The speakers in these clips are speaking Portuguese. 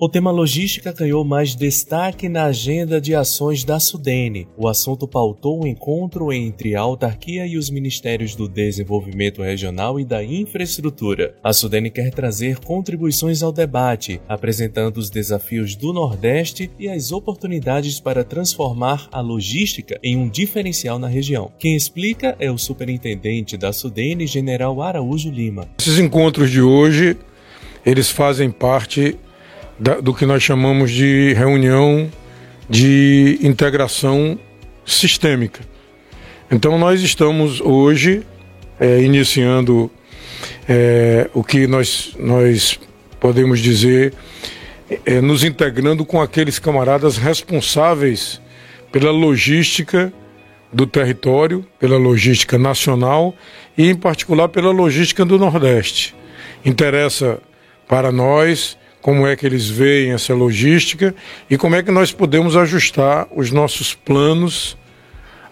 O tema logística ganhou mais destaque na agenda de ações da Sudene. O assunto pautou o um encontro entre a autarquia e os ministérios do Desenvolvimento Regional e da Infraestrutura. A Sudene quer trazer contribuições ao debate, apresentando os desafios do Nordeste e as oportunidades para transformar a logística em um diferencial na região. Quem explica é o superintendente da Sudene, General Araújo Lima. Esses encontros de hoje, eles fazem parte da, do que nós chamamos de reunião de integração sistêmica. Então, nós estamos hoje é, iniciando é, o que nós, nós podemos dizer, é, nos integrando com aqueles camaradas responsáveis pela logística do território, pela logística nacional e, em particular, pela logística do Nordeste. Interessa para nós como é que eles veem essa logística e como é que nós podemos ajustar os nossos planos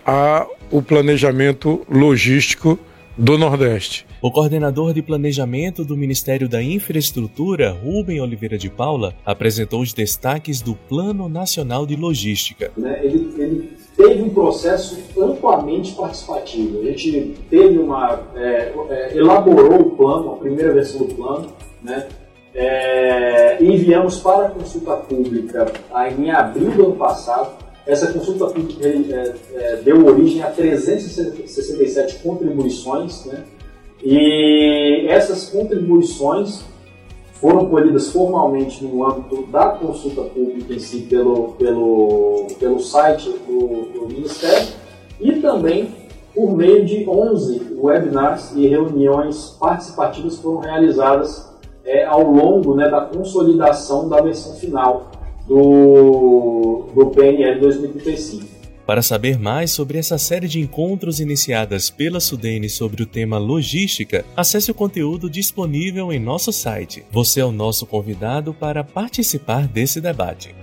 ao planejamento logístico do Nordeste. O coordenador de planejamento do Ministério da Infraestrutura, Rubem Oliveira de Paula, apresentou os destaques do Plano Nacional de Logística. Né, ele, ele teve um processo amplamente participativo. A gente teve uma é, é, elaborou o plano, a primeira versão do plano, né, é, enviamos para a consulta pública em abril do ano passado. Essa consulta pública é, é, deu origem a 367 contribuições, né? e essas contribuições foram colhidas formalmente no âmbito da consulta pública em si pelo, pelo, pelo site do, do Ministério e também por meio de 11 webinars e reuniões participativas foram realizadas é, ao longo né, da consolidação da versão final do, do PNL 2035. Para saber mais sobre essa série de encontros iniciadas pela Sudene sobre o tema logística, acesse o conteúdo disponível em nosso site. Você é o nosso convidado para participar desse debate.